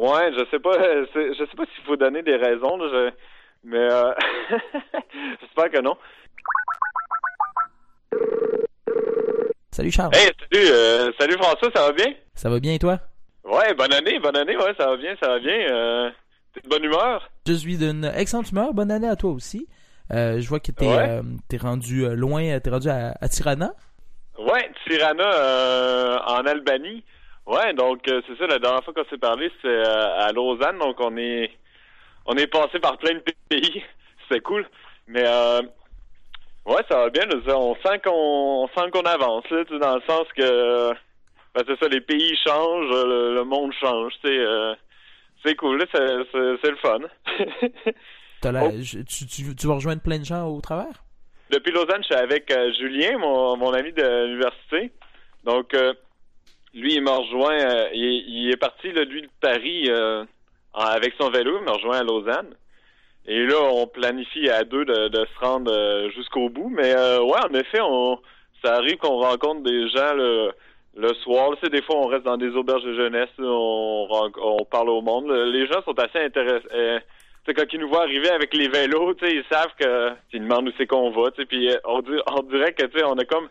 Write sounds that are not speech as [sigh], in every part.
Ouais, je sais pas, [laughs] je sais pas s'il faut donner des raisons, là, mais euh... [laughs] j'espère que non. Salut Charles. Hey, salut, euh, salut François, ça va bien? Ça va bien et toi? Ouais, bonne année, bonne année, ouais, ça va bien, ça va bien. Euh, T'es de bonne humeur? Je suis d'une excellente humeur. Bonne année à toi aussi. Euh, je vois que t'es Ouais. rendu loin, t'es rendu à, à Tirana. Ouais, Tirana en Albanie. Ouais, donc euh, c'est ça, la dernière fois qu'on s'est parlé, c'était euh, à Lausanne, donc on est on est passé par plein de pays. [laughs] C'était cool. Mais euh, ouais, ça va bien, là, on sent qu'on on sent qu'on avance, là, dans le sens que ben, c'est ça, les pays changent, le, le monde change, euh, c'est cool, là, c'est c'est- c'est le fun. [laughs] La- Oh. tu, tu, tu vas rejoindre plein de gens au travers? Depuis Lausanne, je suis avec euh, Julien, mon, mon ami de l'université. Donc, euh, lui, il m'a rejoint. euh, il, est- parti, là, lui, de Paris euh, avec son vélo. Il m'a rejoint à Lausanne. Et là, on planifie à deux de, se rendre euh, jusqu'au bout. Mais ouais, en effet, on, ça arrive qu'on rencontre des gens le, le soir. Sais, des fois, on reste dans des auberges de jeunesse. on, on parle au monde. Les gens sont assez intéressés. quand ils nous voient arriver avec les vélos, ils savent que ils demandent où c'est qu'on va, puis on, on dirait que on est comme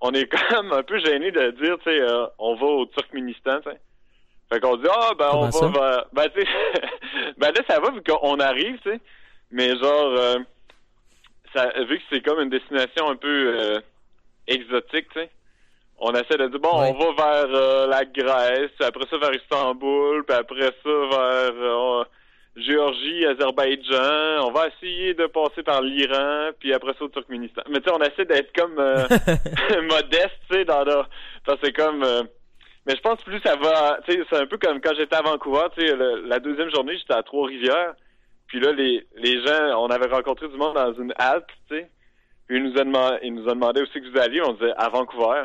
on est [laughs] comme un peu gêné de dire, tu sais, euh, on va au Turkménistan, tu sais. Fait qu'on dit ah ben Comment on ça? va vers- ben tu sais [laughs] ben là ça va vu qu'on arrive, tu sais. Mais genre euh, ça vu que c'est comme une destination un peu euh, exotique, tu sais. On essaie de dire bon, Ouais. on va vers euh, la Grèce, puis après ça vers Istanbul, puis après ça vers euh, Géorgie, Azerbaïdjan, on va essayer de passer par l'Iran, puis après ça au Turkménistan. Mais tu sais, on essaie d'être comme euh, [laughs] [laughs] modeste, tu sais, dans la... parce que c'est comme... euh, Mais je pense plus ça va... Tu sais, c'est un peu comme quand j'étais à Vancouver, tu sais, le- la deuxième journée, j'étais à Trois-Rivières, puis là, les, les gens, on avait rencontré du monde dans une halte, tu sais, puis ils nous, a demandé, ils nous ont demandé où c'est que vous alliez, on disait à Vancouver.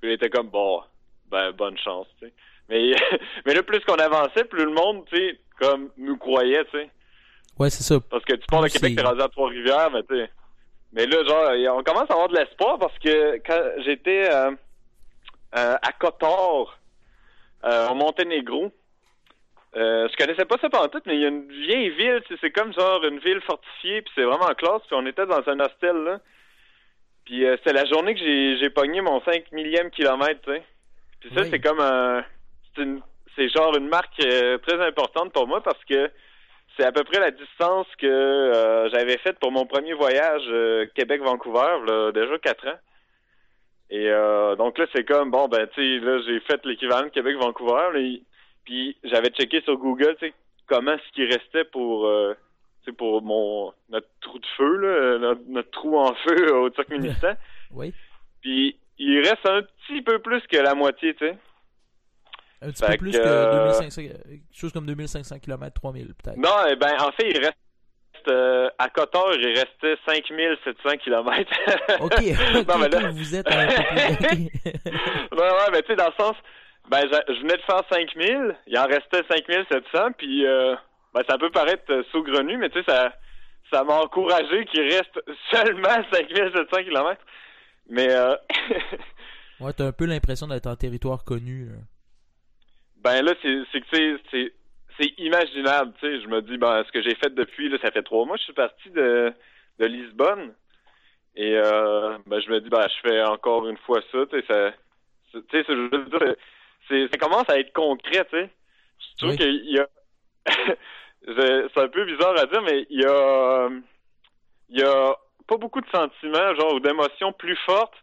Puis il était comme, bon, ben, bonne chance, tu sais. Mais, [laughs] mais là, plus qu'on avançait, plus le monde, tu sais, comme, nous croyait, tu sais. Ouais, c'est ça. Parce que tu pars de C'est- Québec, t'es rendu à Trois-Rivières, mais tu sais. Mais là, genre, on commence à avoir de l'espoir parce que quand j'étais euh, euh, à Kotor, euh, au Monténégro, euh, je connaissais pas ça pendant tout, mais il y a une vieille ville, c'est comme genre une ville fortifiée, puis c'est vraiment classe, puis on était dans un hostel, là. Puis euh, c'était la journée que j'ai j'ai pogné mon 5 millième kilomètre, tu sais. Puis ça, Oui. c'est comme un... C'est une- c'est genre une marque euh, très importante pour moi parce que c'est à peu près la distance que euh, j'avais faite pour mon premier voyage euh, Québec-Vancouver, là, déjà quatre ans. Et euh, donc là, c'est comme, bon, ben, tu sais, là, j'ai fait l'équivalent de Québec-Vancouver, là, et- puis j'avais checké sur Google, tu sais, comment ce qui restait pour, tu sais, pour mon, notre trou de feu, là, notre, notre trou en [laughs] feu au Turkménistan. Oui. Puis il reste un petit peu plus que la moitié, tu sais. Un petit Fait peu plus que, que, euh, 2500, quelque chose comme 2500 km, 3000 peut-être. Non, eh ben, en fait, il reste, euh, à Kotor, il restait 5700 kilomètres. [laughs] Ok, non, mais là... vous êtes plus. [laughs] ouais, ouais, mais tu sais, dans le sens, ben, je, venais de faire 5000, il en restait 5700, puis, euh, ben, ça peut paraître euh, saugrenu, mais tu sais, ça, ça m'a encouragé qu'il reste [laughs] seulement 5700 kilomètres. Mais, euh, Ouais, t'as un peu l'impression d'être en territoire connu. là. Ben là, c'est c'est que c'est- c'est c'est imaginable, tu sais. Je me dis, ben, ce que j'ai fait depuis, là, ça fait trois mois, je suis parti de, de Lisbonne. Et euh, ben, je me dis, ben, je fais encore une fois ça, tu sais, ça, tu sais, c'est- je veux dire, c'est, ça commence à être concret, tu sais. Je trouve Oui. qu'il y a, [laughs] c'est un peu bizarre à dire, mais il y a, il y a pas beaucoup de sentiments, genre, ou d'émotions plus fortes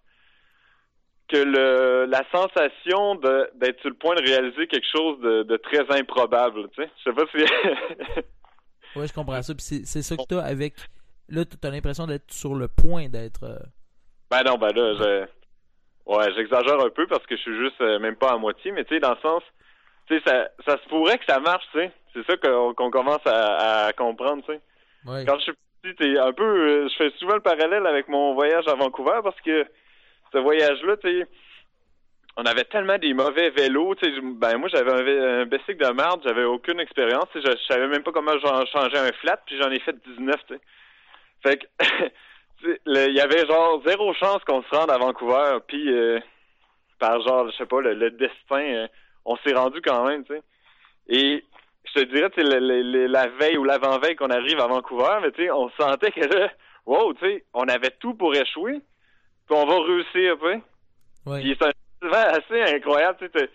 que le, la sensation d'être sur le point de réaliser quelque chose de, de très improbable, tu sais. Je sais pas si... [laughs] Ouais, je comprends ça. Puis c'est ça que t'as avec. Là, t'as l'impression d'être sur le point d'être. euh, Ben non, ben là, je... Ouais, j'exagère un peu parce que je suis juste euh, même pas à moitié, mais tu sais, dans le sens, tu sais, ça, ça se pourrait que ça marche, tu sais. C'est ça qu'on commence à, à comprendre, tu sais. Ouais. Quand je suis petit, t'es un peu, euh, je fais souvent le parallèle avec mon voyage à Vancouver parce que ce voyage-là, tu sais, on avait tellement des mauvais vélos, tu sais, ben moi j'avais un, un de merde, j'avais aucune expérience, je, je savais même pas comment j'en changer un flat, puis j'en ai fait 19, tu sais. Fait que [laughs] il y avait genre zéro chance qu'on se rende à Vancouver, puis euh, par genre, je sais pas, le, le destin, euh, on s'est rendu quand même, tu sais. Et je te dirais, tu sais, la veille ou l'avant-veille qu'on arrive à Vancouver, mais tu sais, on sentait que là, wow, tu sais, on avait tout pour échouer, puis on va réussir, tu sais. Ouais. Puis c'est assez incroyable, tu sais,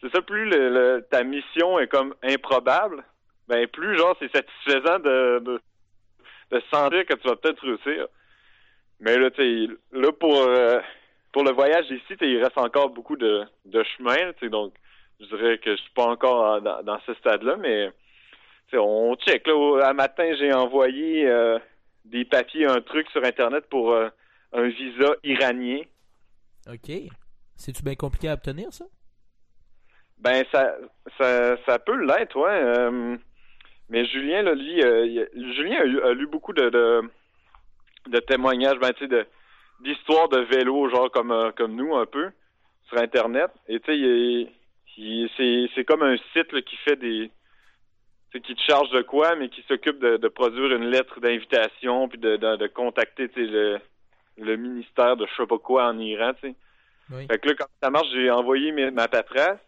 c'est ça, plus le, ta mission est comme improbable, ben plus, genre, c'est satisfaisant de, de, de sentir que tu vas peut-être réussir. Mais là, tu sais, là, pour, euh, pour le voyage ici, il reste encore beaucoup de, de chemin, tu sais, donc je dirais que je suis pas encore dans, dans ce stade-là, mais on check. Là, un matin, j'ai envoyé euh, des papiers, un truc sur Internet pour euh, un visa iranien. OK. C'est-tu bien compliqué à obtenir, ça? Ben, ça, ça, ça peut l'être, ouais. Euh, mais Julien, là, lui, Julien a, lu beaucoup de, de, de témoignages, ben, tu sais, d'histoires de vélo, genre comme, comme nous, un peu, sur Internet. Et tu sais, c'est comme un site qui fait des qui te charge de quoi, mais qui s'occupe de, produire une lettre d'invitation puis de, de, contacter le, le ministère de je sais pas quoi en Iran. Fait que là, quand ça marche, j'ai envoyé ma paperasse.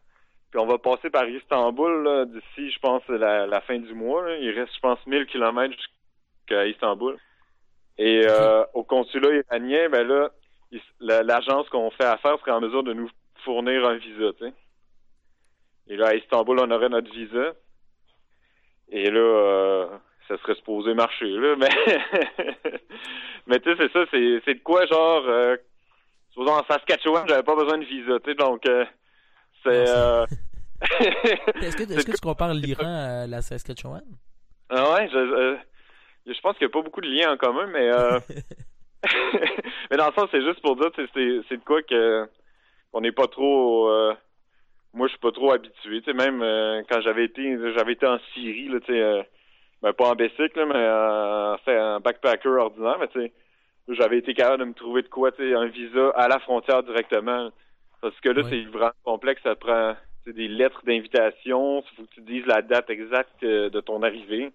Puis on va passer par Istanbul d'ici, je pense, la, la fin du mois. Il reste, je pense, 1000 kilomètres jusqu'à Istanbul. Et euh, au consulat iranien, ben là, l'agence qu'on fait affaire serait en mesure de nous fournir un visa, tu sais. Et là, à Istanbul, on aurait notre visa. Et là, euh, ça serait supposé marcher, là. Mais, [laughs] mais tu sais, c'est ça, c'est, c'est de quoi, genre, euh, supposons en Saskatchewan, j'avais pas besoin de visa, tu sais, donc, euh, c'est... Euh... [laughs] est-ce que, est-ce que tu compares l'Iran à la Saskatchewan? Ah ouais, je, euh, je pense qu'il n'y a pas beaucoup de liens en commun, mais... Euh... [laughs] mais dans le sens, c'est juste pour dire, c'est, c'est de quoi que on n'est pas trop moi je suis pas trop habitué. Tu sais, même quand j'avais été j'avais été en Syrie, là, tu sais, ben, pas en bicycle, mais en, un backpacker ordinaire, mais tu sais, j'avais été capable de me trouver de quoi, tu sais, un visa à la frontière directement. Parce que là, c'est vraiment complexe, ça prend des lettres d'invitation, il faut que tu dises la date exacte euh, de ton arrivée.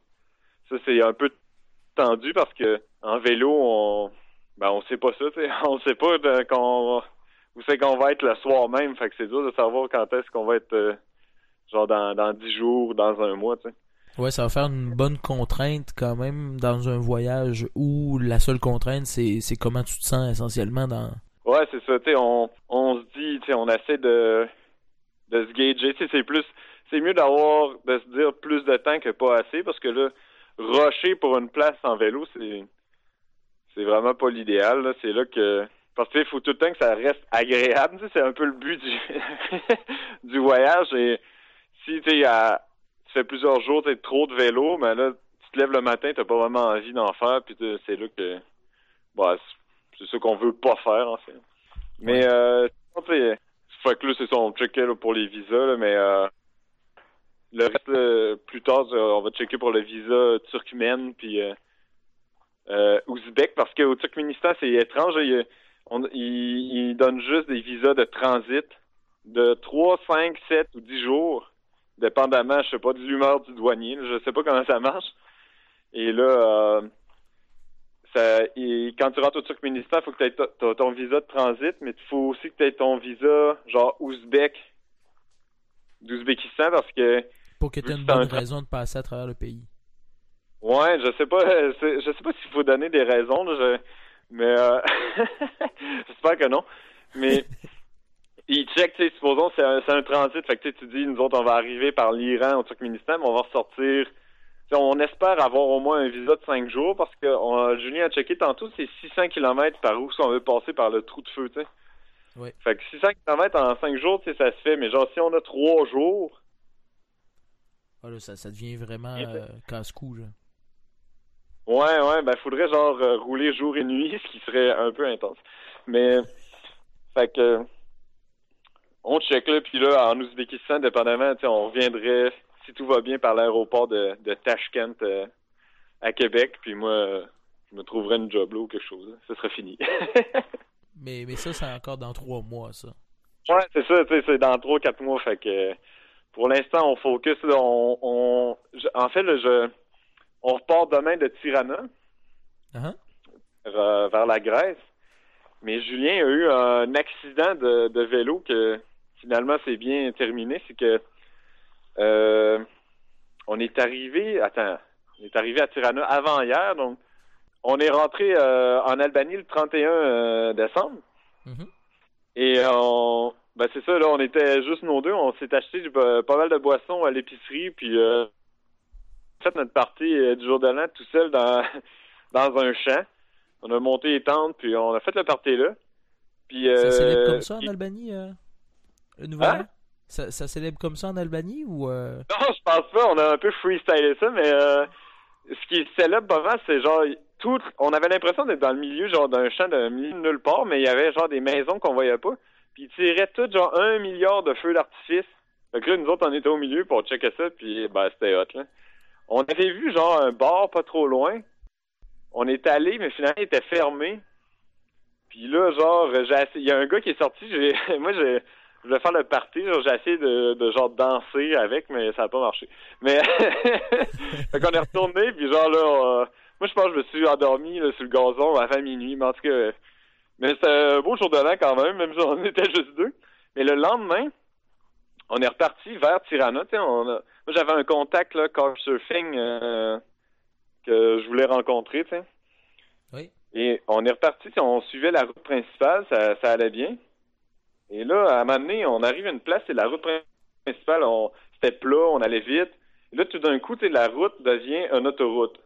Ça, c'est un peu tendu parce que en vélo, on ben on sait pas ça, tu sais. [laughs] On sait pas quand où c'est qu'on va être le soir même. Fait que c'est dur de savoir quand est-ce qu'on va être euh, genre dans, dans 10 jours, dans un mois, tu sais. Ouais, ça va faire une bonne contrainte quand même dans un voyage où la seule contrainte c'est, comment tu te sens essentiellement dans. Ouais, c'est ça, tu sais, on, on se dit, tu sais, on essaie de, de se gager, tu sais, c'est plus, c'est mieux d'avoir, de se dire plus de temps que pas assez parce que là, rocher pour une place en vélo, c'est, c'est vraiment pas l'idéal. C'est là que, parce qu'il faut tout le temps que ça reste agréable. c'est un peu le but du, [laughs] du voyage. Et si tu fais plusieurs jours, tu trop de vélo, mais là, tu te lèves le matin, tu pas vraiment envie d'en faire, puis c'est là que bah, c'est ce qu'on veut pas faire, en fait. Mais euh, fait que là, c'est son checker pour les visas, mais euh, le reste, plus tard, on va checker pour le visa turkmène, puis euh, euh, ouzbek, parce qu'au Turkménistan, c'est étrange. Il on, il, donne juste des visas de transit de 3, 5, 7 ou 10 jours, dépendamment, je sais pas, de l'humeur du douanier. Je sais pas comment ça marche. Et là, euh, ça, quand tu rentres au Turkménistan, il faut que tu aies ton visa de transit, mais il faut aussi que tu aies ton visa, genre ouzbek, d'Ouzbékistan, parce que... Pour que tu aies une bonne raison de passer à travers le pays. Ouais, je sais pas, je sais pas s'il faut donner des raisons. je, mais euh, [laughs] j'espère que non. Mais [laughs] ils checkent, tu sais, supposons c'est un, un transit, fait que tu dis, nous autres, on va arriver par l'Iran au Turkménistan, mais on va ressortir. on espère avoir au moins un visa de 5 jours parce que on, Julien a checké tantôt, c'est 600 km par où si on veut passer par le trou de feu, tu sais. Oui. Fait que 600 km en 5 jours, tu sais, ça se fait, mais genre si on a 3 jours. Ah, ça, ça devient vraiment euh, casse-cou, là. Ouais, ouais, ben faudrait genre euh, rouler jour et nuit, [laughs] ce qui serait un peu intense. Mais fait que on check là, puis là, en Ouzbékistan, dépendamment, on reviendrait, si tout va bien, par l'aéroport de, de Tashkent euh, à Québec, puis moi, je me trouverais une job là ou quelque chose. Ce serait fini. [laughs] mais, mais ça, c'est encore dans trois mois, ça. Ouais, c'est ça, c'est dans trois, quatre mois. Fait que pour l'instant, on focus. on, on en fait, là, je on repart demain de Tirana uh-huh. vers, la Grèce. Mais Julien a eu un accident de, vélo que finalement c'est bien terminé. C'est que euh, on est arrivé, attends, on est arrivé à Tirana avant hier, donc on est rentré euh, en Albanie le 31 euh, décembre. Mhm. Et on, ben c'est ça, là, on était juste nos deux, on s'est acheté pas mal de boissons à l'épicerie, puis euh, fait notre partie du jour de l'an tout seul dans, [laughs] dans un champ. On a monté les tentes, puis on a fait le party là. Puis, Ça comme ça en Albanie, le nouvel Hein? an? Ça, ça célèbre comme ça en Albanie ou... euh, Non, je pense pas. On a un peu freestylé ça, mais euh, ce qui célèbre pas mal, c'est genre tout. On avait l'impression d'être dans le milieu genre d'un champ de nulle part, mais il y avait genre des maisons qu'on voyait pas. Puis ils tiraient tout genre un milliard de feux d'artifice. Que là, nous autres, on était au milieu pour checker ça, puis ben c'était hot là. On avait vu genre un bar pas trop loin. On est allé, mais finalement il était fermé. Puis là, genre, il y a un gars qui est sorti, j'ai [laughs] moi j'ai je voulais faire le party, genre, j'ai essayé de, de genre danser avec, mais ça n'a pas marché. Mais [laughs] fait qu'on est retourné, puis genre là, moi je pense que je me suis endormi là, sur le gazon avant minuit, mais en tout cas, mais c'était un beau jour de l'an quand même, même si on [laughs] était juste deux. Mais le lendemain, on est reparti vers Tirana, on a- moi j'avais un contact là, couchsurfing euh, que je voulais rencontrer, tu sais. Oui. Et on est reparti, on suivait la route principale, ça, ça allait bien. Et là, à un moment donné, on arrive à une place, c'est la route principale, on, c'était plat, on allait vite. Et là, tout d'un coup, la route devient une autoroute.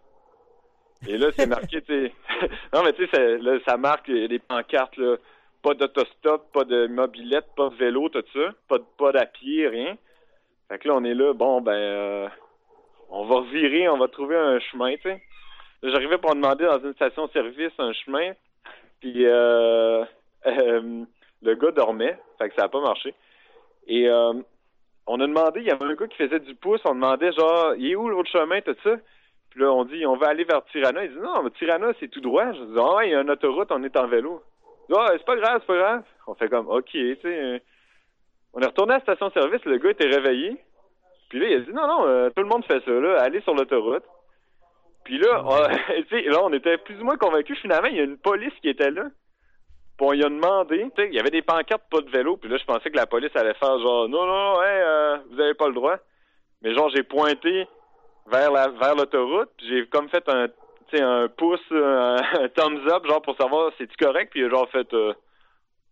Et là, c'est marqué, tu [laughs] non, mais tu sais, là, ça marque les pancartes, là. Pas d'autostop, pas de mobilette, pas de vélo, tout ça. Pas de pas à pied, rien. Fait que là, on est là, bon, ben, euh, on va revirer, on va trouver un chemin, tu sais. J'arrivais pour demander dans une station-service un chemin, puis euh, [laughs] euh, le gars dormait, fait que ça n'a pas marché. Et euh, on a demandé, il y avait un gars qui faisait du pouce, on demandait genre, il est où l'autre chemin, tout ça? Puis là, on dit, on va aller vers Tirana. Il dit, non, mais Tirana, c'est tout droit. Je dis, ah ouais, il y a une autoroute, on est en vélo. Ah, c'est pas grave, c'est pas grave. On fait comme, ok, tu sais. euh. On est retourné à la station-service, le gars était réveillé. Puis là, il a dit, non, non, euh, tout le monde fait ça, là, allez sur l'autoroute. Puis là, on, [laughs] là, on était plus ou moins convaincus. Finalement, il y a une police qui était là. Puis on lui a demandé, tu sais, il y avait des pancartes pas de vélo. Puis là, je pensais que la police allait faire genre, non, non, non, hey, euh, vous avez pas le droit. Mais genre, j'ai pointé vers la vers l'autoroute. puis J'ai comme fait un, tu sais, un pouce, un, [laughs] un thumbs up, genre pour savoir c'est-tu correct. Puis il a genre fait, euh,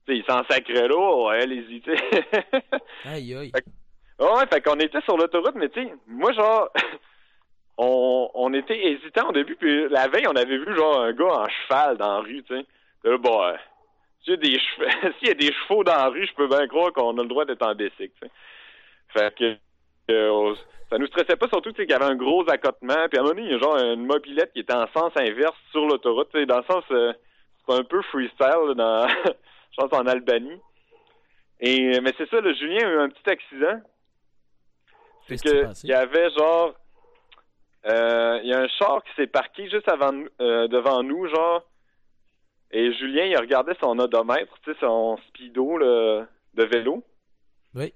tu sais, il s'en sacrait là, ouais, allez-y, tu sais. Aïe, aïe. Fait Ouais, fait qu'on était sur l'autoroute, mais tu sais, moi, genre, [laughs] on, on était hésitant au début, puis la veille, on avait vu, genre, un gars en cheval dans la rue, tu sais. Puis Là, bon, euh, s'il y, a des chevaux- [laughs] s'il y a des chevaux dans la rue, je peux bien croire qu'on a le droit d'être en bicycle, tu sais. Fait que, euh, ça nous stressait pas, surtout, qu'il y avait un gros accotement, puis à un moment donné, il y a genre une mobilette qui était en sens inverse sur l'autoroute, dans le sens, euh, c'est un peu freestyle, là, dans, [laughs] je pense, en Albanie. Et, mais c'est ça, le Julien a eu un petit accident. C'est que il y avait genre euh, il y a un char qui s'est parqué juste avant euh, devant nous genre et Julien il regardait son odomètre, tu sais son speedo là, de vélo. Oui.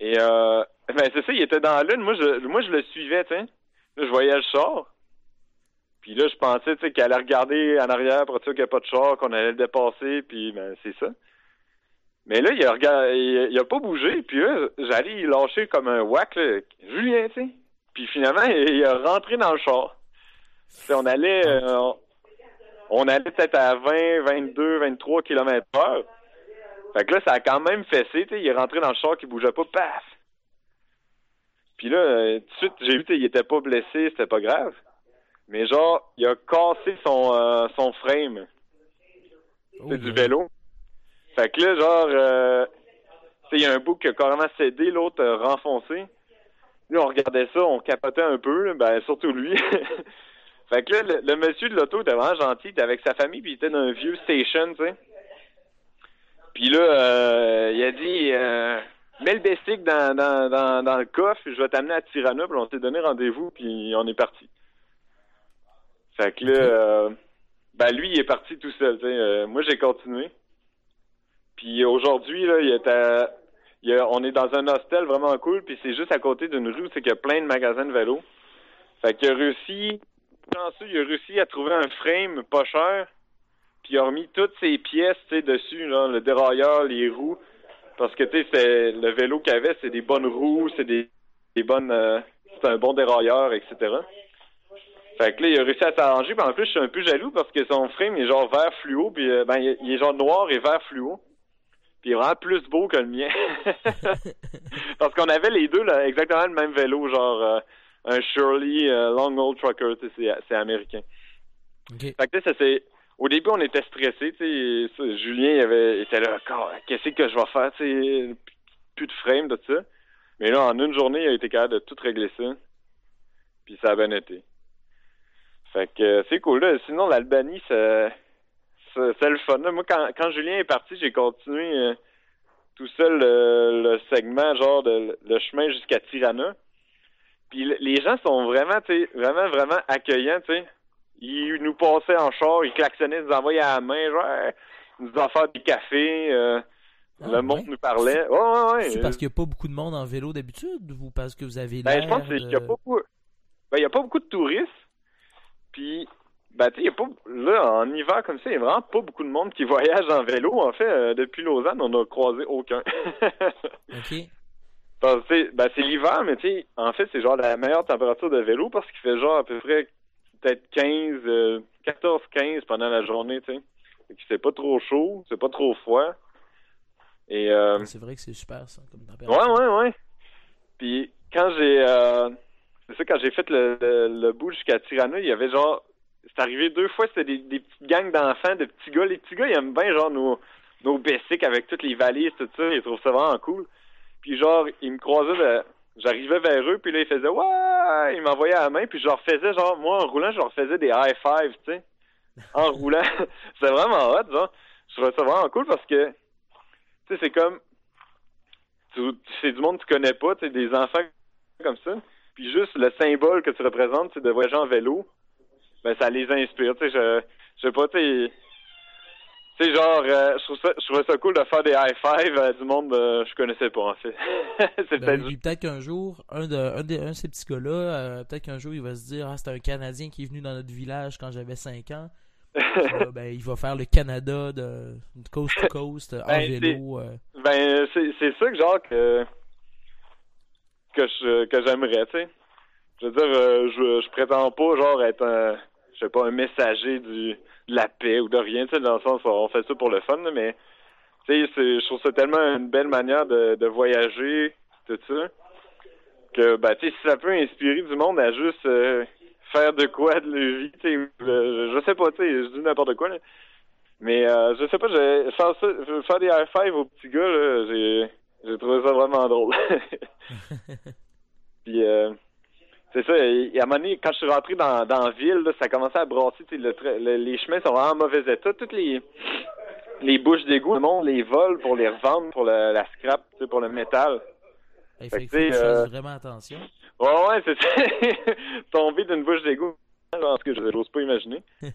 Et euh, ben c'est ça, il était dans la lune, moi je moi je le suivais, tu sais. Là je voyais le char. Puis là je pensais tu sais qu'elle allait regarder en arrière pour être sûr qu'il n'y a pas de char, qu'on allait le dépasser, puis ben c'est ça. Mais là, il a, regardé, il, il a pas bougé, puis là, j'allais lâcher comme un whack, là. Julien, tu sais. Puis finalement, [laughs] il, il a rentré dans le char. On allait, euh, on, on allait peut-être à 20, 22, 23 km heure. Fait que là, ça a quand même fessé, tu sais. Il est rentré dans le char qui bougeait pas, paf! Puis là, euh, tout de suite, j'ai vu, il était pas blessé, c'était pas grave. Mais genre, il a cassé son, euh, son frame. Oh, C'est du vélo. Fait que là, genre, euh, il y a un bout qui a carrément cédé, l'autre renfoncé. Là, on regardait ça, on capotait un peu, là, ben, surtout lui. [laughs] fait que là, le, le monsieur de l'auto était vraiment gentil, il était avec sa famille, puis il était dans un vieux station, tu sais. Puis là, euh, il a dit, euh, mets le basic dans, dans, dans, dans le coffre, je vais t'amener à Tirana, puis on s'est donné rendez-vous, puis on est parti. Fait que là, euh, ben lui, il est parti tout seul, tu sais. Moi, j'ai continué. Puis aujourd'hui, là, il est à- il y a- on est dans un hostel vraiment cool, puis c'est juste à côté d'une rue, c'est qu'il y a plein de magasins de vélos. Fait qu'il a réussi, chanceux, il a réussi à trouver un frame pas cher, puis il a remis toutes ses pièces, dessus, le dérailleur, les roues, parce que, c'est- le vélo qu'il avait, c'est des bonnes roues, c'est des, des bonnes, euh, c'est un bon dérailleur, etc. Fait que là, il a réussi à s'arranger. Puis en plus, je suis un peu jaloux parce que son frame est genre vert fluo. Puis euh, ben, il est genre noir et vert fluo. Puis il est vraiment plus beau que le mien. [laughs] parce qu'on avait les deux là, exactement le même vélo, genre euh, un Shirley euh, Long Old Trucker, c'est américain. Fait que ça c'est. Au début, on était stressés, tu sais. Julien il avait, était là, qu'est-ce que je vais faire, tu sais, plus de frame, de ça. Mais là, en une journée, il a été capable de tout régler ça. Puis ça a bien été. Fait que euh, c'est cool. Là. Sinon, l'Albanie, c'est, c'est, le fun. Moi, quand, quand Julien est parti, j'ai continué euh, tout seul le, segment, genre de, le chemin jusqu'à Tirana. Puis les gens sont vraiment, tu vraiment, vraiment accueillants, tu sais. Ils nous passaient en char, ils klaxonnaient, ils nous envoyaient à la main, genre, ils nous offraient des cafés. Euh, ah, le monde nous parlait. Ouais, ouais, ouais. C'est parce qu'il n'y a pas beaucoup de monde en vélo d'habitude ou parce que vous avez Ben, je pense qu'il n'y a, pas beaucoup... ben, il y a pas beaucoup de touristes. Puis, ben, tu sais, pas... là, en hiver comme ça, il n'y a vraiment pas beaucoup de monde qui voyage en vélo. En fait, euh, depuis Lausanne, on n'a croisé aucun. OK. Ben, c'est l'hiver, mais tu en fait, c'est genre la meilleure température de vélo parce qu'il fait genre à peu près peut-être 15, 14, 15 pendant la journée, tu sais. C'est pas trop chaud, c'est pas trop froid. Et euh... C'est vrai que c'est super ça, comme température. Ouais, ouais, ouais. Puis quand j'ai euh... c'est ça, quand j'ai fait le, le, bout jusqu'à Tirana, il y avait genre c'est arrivé deux fois, c'était des, des petites gangs d'enfants, de petits gars. Les petits gars, ils aiment bien genre nos, nos basics avec toutes les valises, tout ça, ils trouvent ça vraiment cool. Puis genre, ils me croisaient de... J'arrivais vers eux, puis là, ils faisaient « Ouais! » Ils m'envoyaient à la main, puis je leur faisais, genre, moi, en roulant, je leur faisais des high fives, tu sais. En [laughs] roulant. [laughs] c'est vraiment hot, genre. Je trouvais ça vraiment cool parce que tu sais, c'est comme. C'est du monde que tu connais pas, tu sais, des enfants comme ça. Puis juste le symbole que tu représentes, c'est de voyager en vélo, ben ça les inspire. Tu sais, je, je sais pas, tu sais. Tu sais, genre, euh, je, trouve ça, je trouvais ça cool de faire des high five à du monde que je connaissais pas, en fait. [laughs] c'est ben, peut-être qu'un jour, un de, un de, un de ces petits gars-là, euh, peut-être qu'un jour, il va se dire, ah, c'est un Canadien qui est venu dans notre village quand j'avais 5 ans. [laughs] ben, il va faire le Canada de, coast to coast en ben, vélo. Euh. Ben, c'est ça que genre que, que je que j'aimerais, tu sais. Je veux dire, euh, je, je prétends pas genre être un je sais pas un messager du de la paix ou de rien, tu sais, dans le sens on fait ça pour le fun, mais tu sais, je trouve ça tellement une belle manière de, de voyager, tout ça, que ben tu sais, si ça peut inspirer du monde à juste euh, faire de quoi de la vie, tu sais, je, sais pas, tu sais, je dis n'importe quoi, là. Mais euh, je sais pas, je, faire, ça, faire des high five aux petits gars, là, j'ai, j'ai trouvé ça vraiment drôle. [laughs] [laughs] Puis, euh, c'est ça, et à un moment donné, quand je suis rentré dans, dans la ville, là, ça commençait à brasser, le, les chemins sont vraiment en mauvais état. Toutes les, les bouches d'égout, le monde les vole pour les revendre pour le, la scrap, pour le métal. Il faut, que euh... vraiment attention. Ouais, ouais, c'est ça. [laughs] Tomber d'une bouche d'égout. Tout cas, je n'ose pas imaginer. [laughs]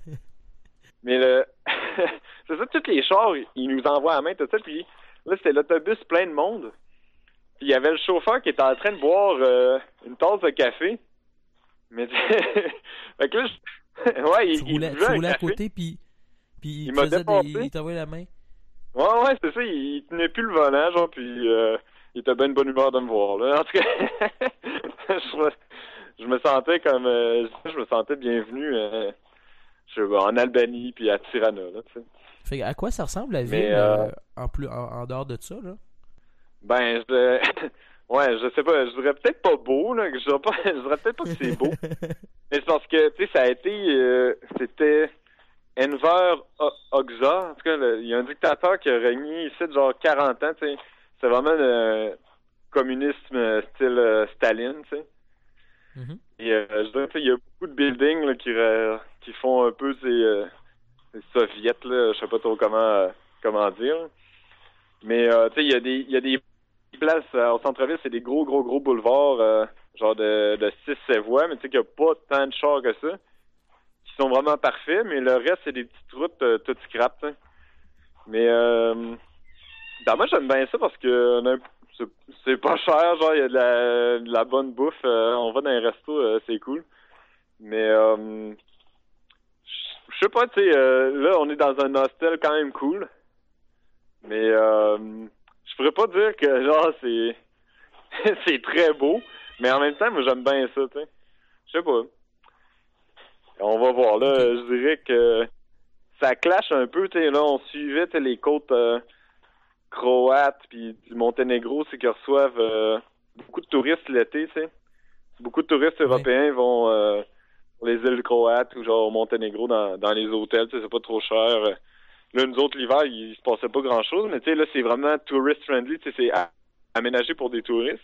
Mais le... [laughs] c'est ça, tous les chars, ils nous envoient à main, tout ça. Puis là, c'était l'autobus plein de monde. Puis il y avait le chauffeur qui était en train de boire euh, une tasse de café. Mais [laughs] fait que là, je... [laughs] ouais, il, roulait, il roulait à côté, puis, puis il, il, des... il t'envoyait la main. Ouais, ouais, c'est ça. Il, tenait plus le volant, genre, puis euh, il était bien de bonne humeur de me voir. Là. En tout cas, [laughs] je, me sentais comme euh, je me sentais bienvenu euh, je en Albanie puis à Tirana. Là, fait, à quoi ça ressemble la ville euh, en plus en, dehors de ça là? Ben je ouais, je sais pas, je dirais peut-être pas beau là, je dirais pas [laughs] je dirais peut-être pas que c'est beau. [laughs] mais c'est parce que tu sais ça a été c'était Enver Oxa, en tout cas, il y a un dictateur qui a régné ici de genre 40 ans, tu sais. C'est vraiment le communisme style Staline, tu sais. Mm-hmm. Et euh, je dirais il y a beaucoup de buildings là, qui, qui font un peu ces, euh, ces soviets, là, je sais pas trop comment euh, comment dire. Mais tu sais, il y a des il y a des places au centre-ville, c'est des gros, gros, gros boulevards genre de, de 6-7 voies, mais tu sais qu'il n'y a pas tant de chars que ça. Qui sont vraiment parfaits, mais le reste, c'est des petites routes toutes scrap, Mais euh, ben, moi j'aime bien ça parce que c'est pas cher, genre, il y a de la, bonne bouffe. Euh, on va dans un resto, euh, c'est cool. Mais, euh, je sais pas, tu sais, là, on est dans un hostel quand même cool. Mais, pourrais pas dire que, genre, c'est, [laughs] c'est très beau. Mais en même temps, moi, j'aime bien ça, tu sais. Je sais pas. On va voir, là. Je dirais que ça clash un peu, tu sais. Là, on suivait les côtes euh, croates puis du Monténégro, c'est qu'ils reçoivent euh, beaucoup de touristes l'été, tu sais. Beaucoup de touristes européens vont euh, les îles croates ou genre au Monténégro dans, dans les hôtels, c'est pas trop cher. Là, nous autres, l'hiver, il se passait pas grand-chose, mais tu sais, là, c'est vraiment tourist-friendly, tu sais, c'est aménagé pour des touristes.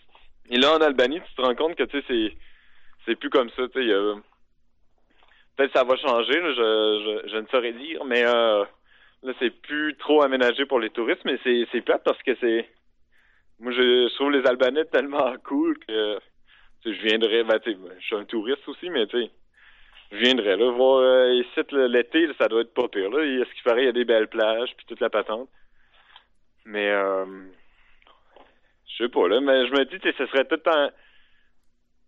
Et là, en Albanie, tu te rends compte que, tu sais, c'est, c'est plus comme ça, tu sais, peut-être ça va changer, je, je, je, ne saurais dire, mais euh, là, c'est plus trop aménagé pour les touristes, mais c'est, c'est plate parce que c'est, moi, je, trouve les Albanais tellement cool que, je viendrais, ben, je suis un touriste aussi, mais tu sais, je viendrais là voir euh, ici l'été, ça doit être pas pire. Là. Ce qui paraît, il y a des belles plages puis toute la patente. Mais euh, je sais pas là, mais je me dis ce serait tout un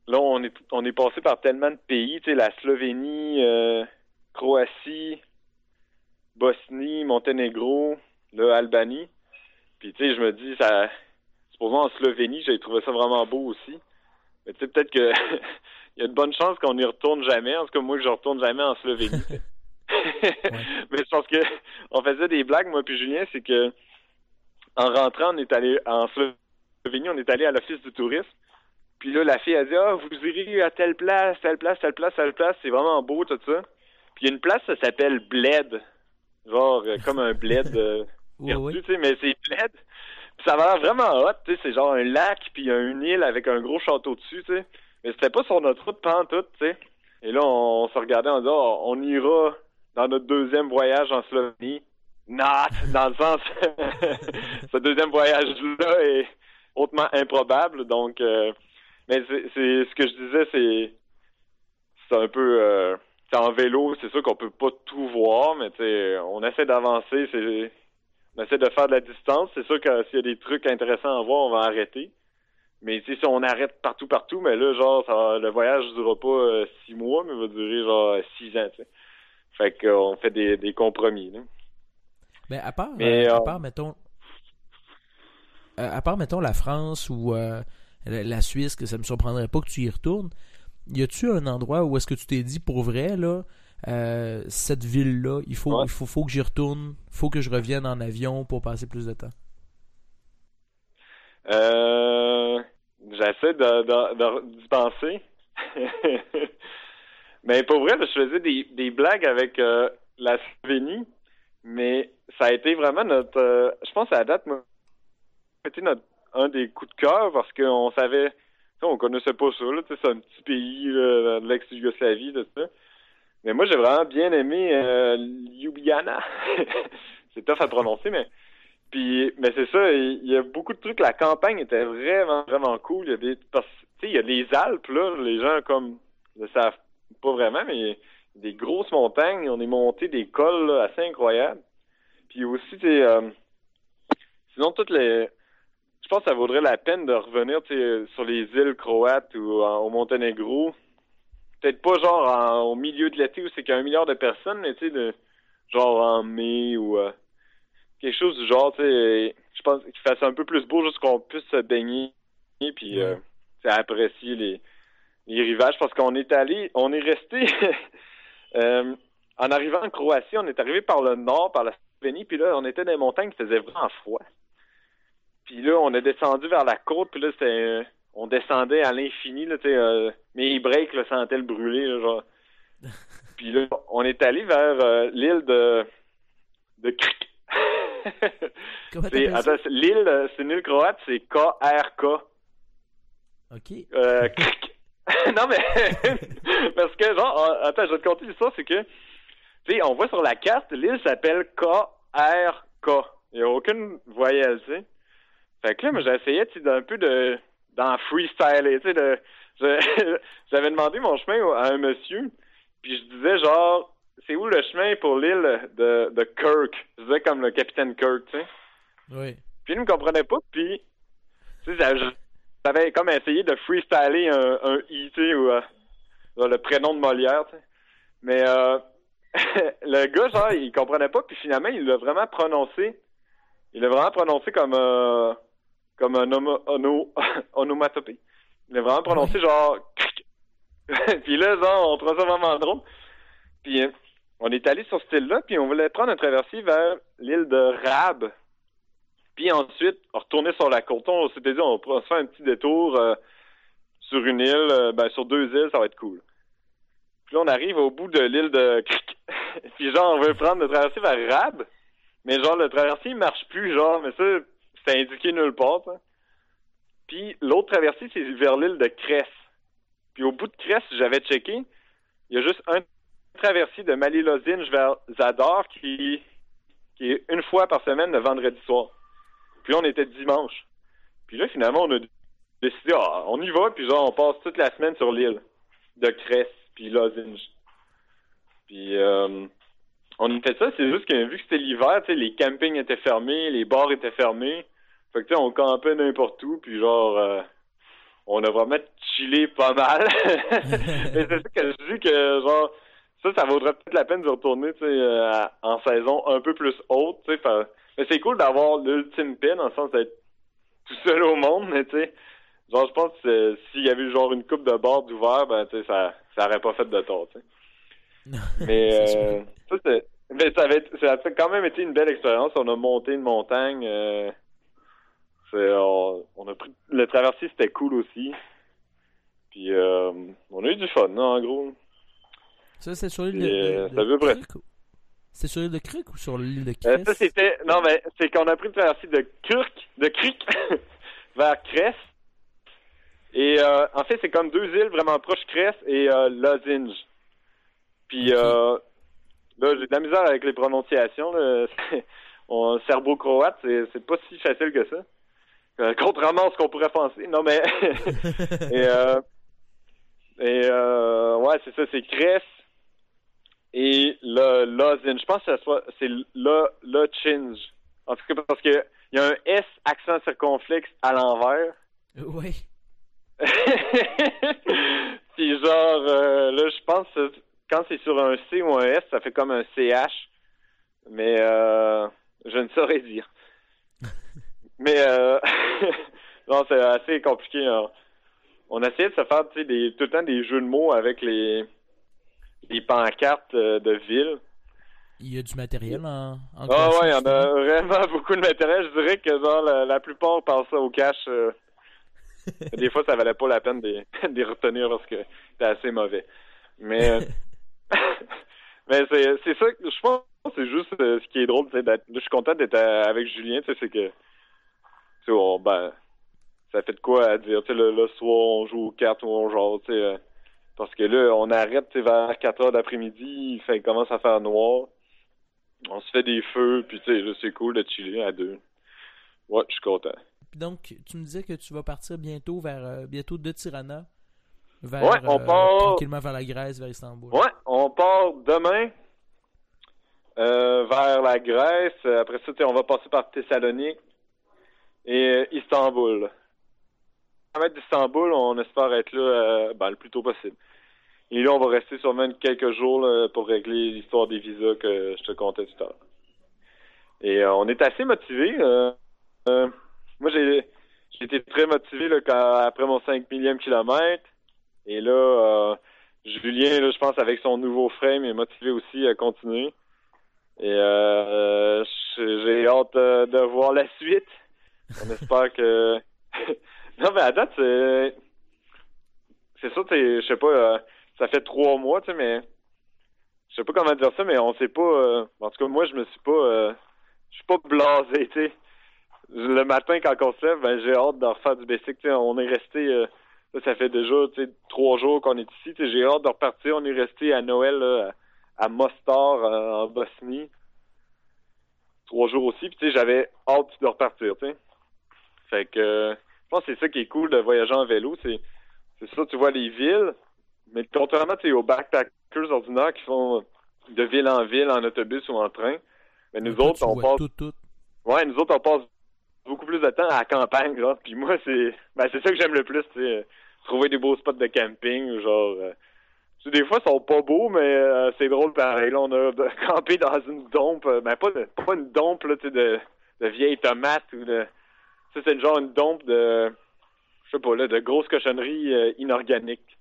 Là, on est on est passé par tellement de pays, tu sais, la Slovénie, euh, Croatie, Bosnie, Monténégro, là, Albanie. Puis tu sais, je me dis ça supposons en Slovénie, j'ai trouvé ça vraiment beau aussi. Mais tu sais, peut-être que [laughs] il y a de bonnes chances qu'on n'y retourne jamais. En tout cas, moi, je retourne jamais en Slovénie. [laughs] [laughs] Mais je pense que on faisait des blagues, moi puis Julien, c'est que en rentrant, on est allé en Slovénie, on est allé à l'office du tourisme. Puis là, la fille a dit Ah, vous irez à telle place, telle place, telle place, telle place, c'est vraiment beau, tout ça. Puis il y a une place, ça s'appelle Bled. Genre euh, comme un bled euh, [laughs] tu sais, mais c'est Bled. Puis ça va l'air vraiment hot, tu sais, c'est genre un lac, puis il y a une île avec un gros château dessus, tu sais. Mais c'était pas sur notre route tout, tu sais. Et là, on, se regardait en disant, oh, on ira dans notre deuxième voyage en Slovénie. Not! [laughs] Dans le sens, [laughs] ce deuxième voyage-là est hautement improbable. Donc, euh, mais c'est ce que je disais, c'est c'est un peu euh, en vélo, c'est sûr qu'on peut pas tout voir, mais on essaie d'avancer, c'est on essaie de faire de la distance. C'est sûr que s'il y a des trucs intéressants à voir, on va arrêter. Mais si on arrête partout, partout, mais là, genre, ça, le voyage ne durera pas euh, six mois, mais va durer genre six ans, tu sais. Fait qu'on fait des, des compromis, là. Mais à part, euh, à euh, part mettons, à part, mettons, la France ou la Suisse, que ça me surprendrait pas que tu y retournes, y a-tu un endroit où est-ce que tu t'es dit pour vrai, là, cette ville-là, il faut, il faut, faut que j'y retourne, faut que je revienne en avion pour passer plus de temps? Euh, j'essaie de, d'y penser. [laughs] mais pour vrai, je faisais des, des blagues avec euh, la Slovénie, mais ça a été vraiment notre. Euh, je pense à la date, c'était notre un des coups de cœur parce qu'on savait. On connaissait pas ça, là, c'est un petit pays de l'ex-Yougoslavie, tout ça. Mais moi, j'ai vraiment bien aimé Ljubljana. [laughs] c'est tough à prononcer, mais puis, mais c'est ça, il y a beaucoup de trucs. La campagne était vraiment, vraiment cool. Il y a des, parce, il y a les Alpes, là. Les gens, comme, ne savent pas vraiment, mais il y a des grosses montagnes. On est monté des cols, assez incroyables. Puis aussi, euh, sinon, toutes les, je pense que ça vaudrait la peine de revenir, sur les îles croates ou au Monténégro. Peut-être pas genre au milieu de l'été où c'est qu'un milliard de personnes, mais tu sais, genre en mai ou, euh, quelque chose du genre, tu sais, je pense qu'il fasse un peu plus beau juste qu'on puisse se baigner et puis euh, apprécier les, les rivages parce qu'on est allé, on est resté [laughs] euh, en arrivant en Croatie, on est arrivé par le nord, par la Slovénie, puis là, on était dans les montagnes qui faisaient vraiment froid. Puis là, on est descendu vers la côte, puis là, c'était on descendait à l'infini, là, tu sais, euh, mes breaks, là, sentaient le brûler, là, genre. [laughs] puis là, on est allé vers euh, l'île de de [laughs] l'île, c'est une île croate, c'est K-R-K. OK. Euh, [laughs] non, mais, [laughs] parce que, genre, attends, je vais te conter l'histoire, c'est que, tu sais, on voit sur la carte, l'île s'appelle K-R-K. Il n'y a aucune voyelle, tu sais. Fait que là, moi, j'essayais, tu d'un peu de, d'en freestyler, tu sais, de, j'avais demandé mon chemin à un monsieur, puis je disais, genre, c'est où le chemin pour l'île de, de Kirk? Je disais comme le capitaine Kirk, tu sais. Oui. Puis il ne me comprenait pas, puis tu sais, j'avais comme essayé de freestyler un, un I, tu sais, ou euh, le prénom de Molière, tu sais. Mais euh, [laughs] le gars, genre, il comprenait pas, puis finalement, il l'a vraiment prononcé. Il l'a vraiment prononcé comme, euh, comme un ono, ono, [laughs] onomatopée. Il a vraiment prononcé genre [laughs] puis là, genre, on trouve ça vraiment drôle. Puis on est allé sur ce île-là, puis on voulait prendre un traversier vers l'île de Rab. Puis ensuite, retourner sur la côte. On s'était dit, on se faire un petit détour euh, sur une île, euh, ben sur deux îles, ça va être cool. Puis là, on arrive au bout de l'île de [laughs] puis genre, on veut prendre le traversier vers Rab. Mais genre, le traversier, il marche plus, genre, mais ça, c'est indiqué nulle part, ça. Puis l'autre traversier, c'est vers l'île de Cresse. Puis au bout de Cresse, j'avais checké, il y a juste un traversier de Malilozinge vers Zador qui, est une fois par semaine le vendredi soir. Puis là, on était dimanche. Puis là, finalement, on a décidé, ah, on y va, puis genre, on passe toute la semaine sur l'île de Cresse, puis Lozinge. Puis euh, on a fait ça, c'est juste que vu que c'était l'hiver, les campings étaient fermés, les bars étaient fermés. Fait que tu sais, on campait n'importe où, puis genre, euh, on a vraiment chillé pas mal. [laughs] Mais c'est ça que je dis que genre, ça, ça vaudrait peut-être la peine de retourner, euh, en saison un peu plus haute, sais. Mais c'est cool d'avoir l'ultime pin, en le sens d'être tout seul au monde, mais tu sais, genre, je pense que s'il y avait genre une coupe de bord ouvert, ben, tu sais, ça, ça aurait pas fait de tort, tu sais. [laughs] Mais, euh, ça, c'est, mais ça, avait, ça a quand même été une belle expérience. On a monté une montagne. Euh, on, a pris le traversier, c'était cool aussi. Puis euh, on a eu du fun, non, en gros. Ça, c'est sur l'île de, de, C'est sur l'île de ou sur l'île de Cress? ça, c'était. Non, mais c'est qu'on a pris le traversier de Kirk, de Cric [laughs] vers Cress. Et en fait, c'est comme deux îles vraiment proches, Cress et Lozinge. Puis euh, là, j'ai de la misère avec les prononciations. [laughs] Serbo-croate, c'est, pas si facile que ça. Euh, contrairement à ce qu'on pourrait penser. Non, mais. [laughs] et, euh, et euh, ouais, c'est ça, c'est Cress et le Lozin. Je pense que c'est le Lochinge. En tout cas, parce qu'il y a un S accent circonflexe à l'envers. Oui. [laughs] Puis genre, là, je pense que quand c'est sur un C ou un S, ça fait comme un CH. Mais euh, je ne saurais dire. [laughs] mais euh, [laughs] non, c'est assez compliqué. Hein. On essayait de se faire des, tout le temps des jeux de mots avec les, les pancartes euh, de ville. Il y a du matériel en, en Ah ouais, il y en a vraiment [laughs] beaucoup de matériel. Je dirais que genre la, plupart passent ça au cash. Euh. [laughs] des fois, ça valait pas la peine de, les [laughs] retenir parce que c'était assez mauvais. Mais Mais c'est, ça, je pense c'est juste euh, ce qui est drôle, je suis content d'être euh, avec Julien, c'est que, sais, ben, ça fait de quoi à dire, tu sais, le, soir, on joue aux cartes ou on joue, tu sais, euh, parce que là, on arrête, vers 4 heures d'après-midi, il, commence à faire noir, on se fait des feux, puis tu sais, c'est cool de chiller à deux. Ouais, je suis content. Donc, tu me disais que tu vas partir bientôt vers, bientôt de Tirana vers, ouais, on euh, part... tranquillement vers la Grèce, vers Istanbul. Ouais, on part demain euh, vers la Grèce. Après ça, on va passer par Thessalonique et euh, Istanbul. À d'Istanbul, on espère être là ben, le plus tôt possible. Et là, on va rester sûrement quelques jours pour régler l'histoire des visas que je te contais tout à l'heure. Et on est assez motivés. moi, j'ai été très motivé là, quand, après mon 5 millième kilomètre. Et là, euh, Julien, je pense, avec son nouveau frame, est motivé aussi à continuer. Et euh, j'ai hâte de, voir la suite. On espère que. [laughs] non, mais à date, c'est. C'est ça, je sais pas, euh, ça fait trois mois, tu sais, mais. Je sais pas comment dire ça, mais on sait pas. Euh, en tout cas, moi, je me suis pas. je suis pas blasé, tu sais. Le matin, quand on se lève, ben, j'ai hâte de refaire du basic, tu sais. On est resté ça fait déjà trois jours qu'on est ici. J'ai hâte de repartir. On est resté à Noël à Mostar, euh, en Bosnie. Trois jours aussi. Puis j'avais hâte de repartir. Fait que je pense que c'est ça qui est cool de voyager en vélo. C'est ça, tu vois les villes. Mais contrairement aux backpackers ordinaires qui font de ville en ville en autobus ou en train, mais nous autres, on passe. Ouais, nous autres, on passe beaucoup plus de temps à la campagne, là. Puis moi, c'est ben, c'est ça que j'aime le plus, tu trouver des beaux spots de camping, genre. Euh, des fois, ils sont pas beaux, mais euh, c'est drôle pareil. Là, on a [laughs] campé dans une dompe, euh, ben pas, de, pas une dompe là, de, de vieilles tomates ou de. Ça, c'est genre une dompe de. je sais pas, là, de grosses cochonneries inorganiques.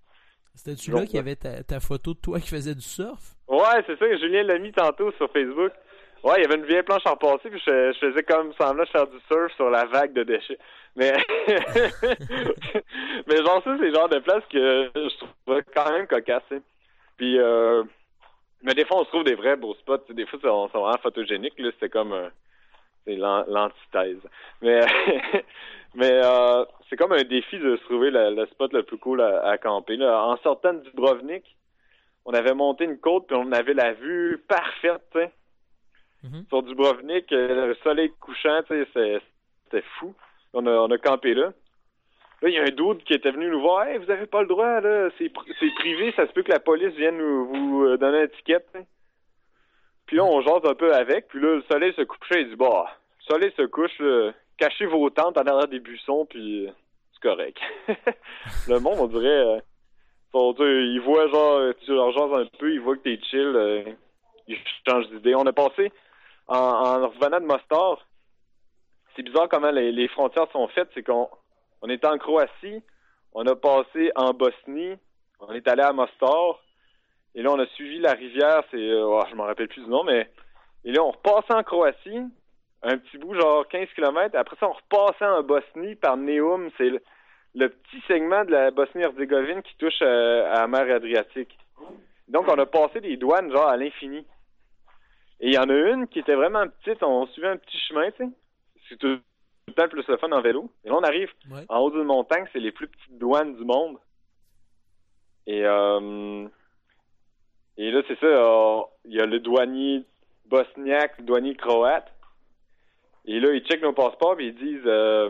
C'était-tu là qu'il y avait ta, photo de toi qui faisait du surf? Ouais, c'est ça, Julien l'a mis tantôt sur Facebook. Ouais, il y avait une vieille planche en passé, puis je, faisais comme semblant de faire du surf sur la vague de déchets. Mais, [laughs] mais genre ça, c'est le genre de place que je trouve quand même cocasse. Puis, euh... mais des fois, on se trouve des vrais beaux spots. Des fois, c'est vraiment photogénique. Là, c'est comme euh, c'est l'antithèse. Mais, [laughs] mais euh, c'est comme un défi de se trouver le, spot le plus cool à, camper. Là. En sortant du Dubrovnik, on avait monté une côte puis on avait la vue parfaite. Mm-hmm. Sur Dubrovnik, euh, le soleil couchant, c'était fou. On a, on a campé là. Là, il y a un doute qui était venu nous voir. Hey, vous avez pas le droit, là. C'est privé, ça se peut que la police vienne nous, vous euh, donner une étiquette. Puis là, on jase un peu avec. Puis là, le soleil se couchait. Il dit, bah, le soleil se couche, cachez vos tentes en arrière des buissons, puis euh, c'est correct. [laughs] le monde, on dirait, il voit genre, tu leur jases un peu, il voit que t'es chill, il change d'idée. On a passé en, revenant de Mostar, c'est bizarre comment les, frontières sont faites. C'est qu'on on était en Croatie, on a passé en Bosnie, on est allé à Mostar, et là on a suivi la rivière. C'est, euh, oh, je m'en rappelle plus du nom, mais et là on repassait en Croatie, un petit bout genre 15 km. Après ça on repassait en Bosnie par Neum, c'est le, petit segment de la Bosnie-Herzégovine qui touche euh, à la mer Adriatique. Donc on a passé des douanes genre à l'infini. Et il y en a une qui était vraiment petite, on suivait un petit chemin, tu sais. C'est tout, le temps plus le fun en vélo. Et là, on arrive en haut d'une montagne, c'est les plus petites douanes du monde. Et, euh, et là, c'est ça, euh, il y a le douanier bosniaque, le douanier croate. Et là, ils checkent nos passeports et ils disent euh,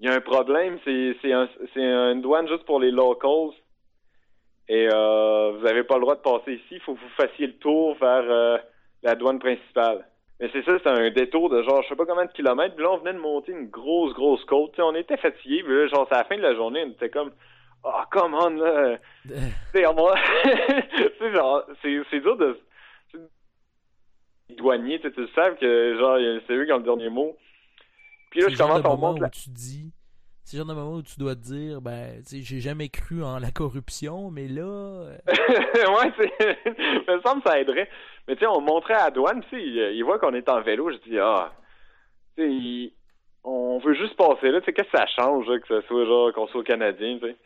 il y a un problème, c'est un, une douane juste pour les locals. Et euh, vous n'avez pas le droit de passer ici. Il faut que vous fassiez le tour vers euh, la douane principale. Mais c'est ça, c'est un détour de genre, je sais pas combien de kilomètres. Puis là, on venait de monter une grosse, grosse côte. on était fatigués. Puis là, genre, c'est la fin de la journée, on était comme, oh, come on, là. [laughs] [laughs] c'est genre, c'est dur de. Douanier, tu sais, que genre, c'est eux qui ont le dernier mot. Puis là, je commence à tu dis c'est le genre de moment où tu dois te dire, ben, tu sais, j'ai jamais cru en la corruption, mais là. Euh, [laughs] ouais, c'est. me semble que ça aiderait. Mais tu sais, on montrait à la douane, tu sais, il, voit qu'on est en vélo, je dis, ah, tu sais, on veut juste passer là, tu sais, qu'est-ce que ça change, que ce soit genre qu'on soit Canadien, tu sais?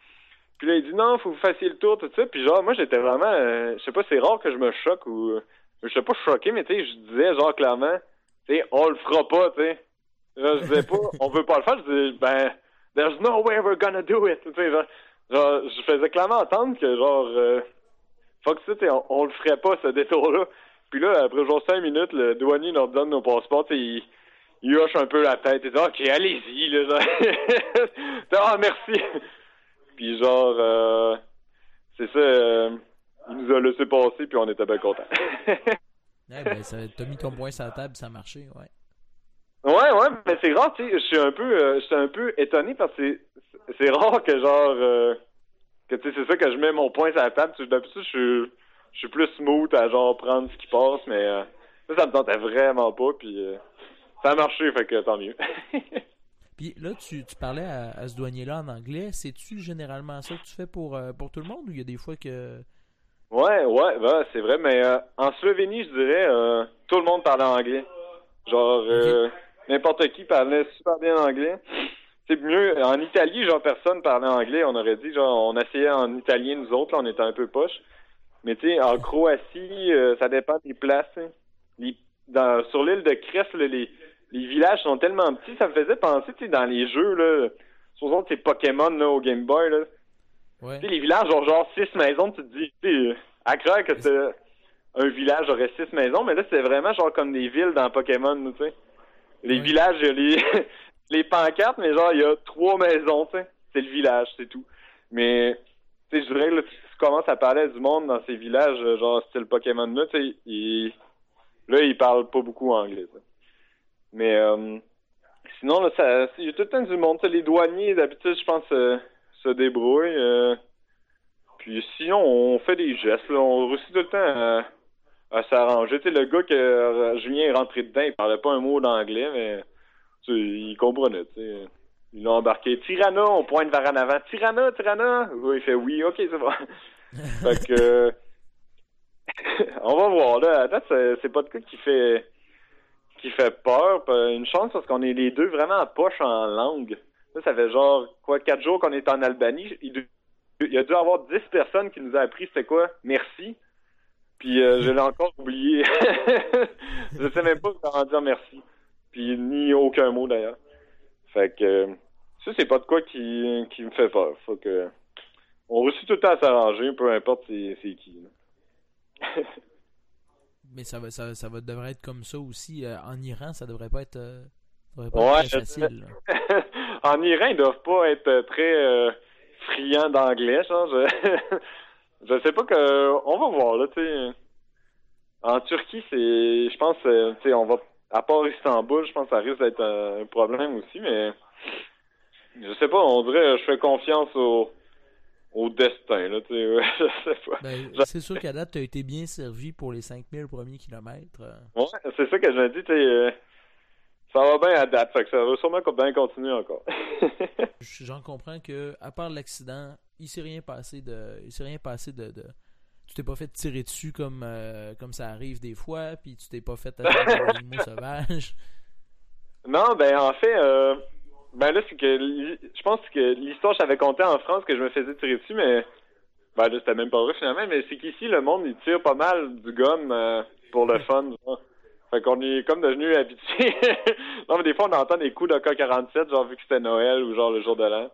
Puis là, il dit, non, faut que vous fassiez le tour, tout ça. Puis genre, moi, j'étais vraiment, euh, je sais pas, c'est rare que je me choque ou. je sais pas choqué, mais tu sais, je disais, genre, clairement, tu sais, on le fera pas, tu sais. Je disais pas, [laughs] on veut pas le faire, je dis, ben There's no way we're gonna do it. Tu sais, genre, je faisais clairement entendre que genre euh, fuck ça, on, on le ferait pas ce détour-là. Puis là, après genre cinq minutes, le douanier nous donne nos passeports, il, il hoche un peu la tête. Il dit Ok, allez-y, là, genre. [laughs] ah merci. Puis genre euh, c'est ça, euh, il nous a laissé passer puis on était bien contents. [laughs] ouais, ben, t'as mis ton point sur la table, ça a marché, ouais. Ouais, ouais, mais c'est rare, tu sais, je suis un peu, euh, je suis un peu étonné parce que c'est rare que genre, euh, que tu sais, c'est ça que je mets mon point sur la table. D'habitude, je suis, je suis plus smooth à genre prendre ce qui passe, mais ça, ça me tentait vraiment pas, puis ça a marché, fait que tant mieux. [laughs] puis là, tu, tu parlais à, ce douanier-là en anglais. C'est-tu généralement ça que tu fais pour, pour tout le monde ou il y a des fois que. Ouais, ouais, bah, c'est vrai, mais en Slovénie, je dirais, tout le monde parlait anglais. Genre, n'importe qui parlait super bien anglais. C'est mieux. En Italie, genre, personne parlait anglais. On aurait dit, genre, on essayait en italien, nous autres, là, on était un peu poche. Mais tu sais, en Croatie, euh, ça dépend des places. Hein. dans, sur l'île de Crest, les, les villages sont tellement petits, ça me faisait penser, tu sais, dans les jeux, là, supposons que Pokémon, là, au Game Boy, là. Tu sais, les villages ont genre six maisons, tu te dis, tu sais, à croire que c'est un village aurait six maisons, mais là, c'est vraiment genre comme des villes dans Pokémon, tu sais. Les villages, il y a les, [laughs] les pancartes, mais genre, il y a trois maisons, tu sais. C'est le village, c'est tout. Mais, tu sais, je dirais là, tu commences à parler du monde dans ces villages, genre, style Pokémon, là, tu sais, ils, là, ils parlent pas beaucoup anglais, Mais, euh, sinon, là, ça, il y a tout le temps du monde, les douaniers, d'habitude, je pense, euh, se débrouillent. Euh, puis sinon, on fait des gestes, là, on réussit tout le temps à à s'arranger. Tu sais, le gars que euh, Julien est rentré dedans, il parlait pas un mot d'anglais, mais tu sais, il comprenait, tu sais. ils l'ont embarqué. Tirana, on pointe vers en avant. Tirana, Tirana? Il fait oui, ok, c'est bon. [laughs] fait que [laughs] on va voir là. À date, c'est pas de quoi qui fait qui fait peur. Une chance parce qu'on est les deux vraiment en poche en langue. Ça, ça fait genre quoi quatre jours qu'on est en Albanie. Il, a dû avoir dix personnes qui nous a appris c'était quoi merci. Puis euh, je l'ai encore oublié. [laughs] je sais même pas comment dire merci. Puis ni aucun mot d'ailleurs. Fait que ça c'est pas de quoi qui, qui me fait peur. Faut on réussit tout le temps à s'arranger, peu importe c'est qui. [laughs] Mais ça va, ça, ça va devrait être comme ça aussi. Euh, en Iran, ça devrait pas être, euh, devrait pas être très facile. [laughs] en Iran, ils doivent pas être euh, très friands d'anglais. Je... [laughs] je sais pas que. On va voir, là, tu sais. En Turquie, c'est. Je pense, tu sais, on va. À part Istanbul, je pense que ça risque d'être un problème aussi, mais. Je sais pas, on dirait, je fais confiance aux au destin. Là, tu sais, [laughs] je sais pas. Ben, c'est sûr qu'à date, tu as été bien servi pour les 5000 premiers kilomètres. Euh. Ouais, c'est ça que je me dis. Euh, ça va bien à date, fait que ça va sûrement bien continuer encore. [laughs] J'en comprends que, à part l'accident, il s'est rien passé de. Il s'est rien passé de. de... Tu t'es pas fait tirer dessus comme, euh, comme ça arrive des fois, puis tu t'es pas fait attaquer par animaux [laughs] sauvages. Non, ben en fait, euh, ben là, c'est que je pense que l'histoire, j'avais compté en France que je me faisais tirer dessus, mais ben là, c'était même pas vrai finalement, mais c'est qu'ici, le monde, il tire pas mal du gomme euh, pour le fun. Genre. Fait qu'on est comme devenu habitué. [laughs] non, mais des fois, on entend des coups de K-47, genre vu que c'était Noël ou genre le jour de l'an.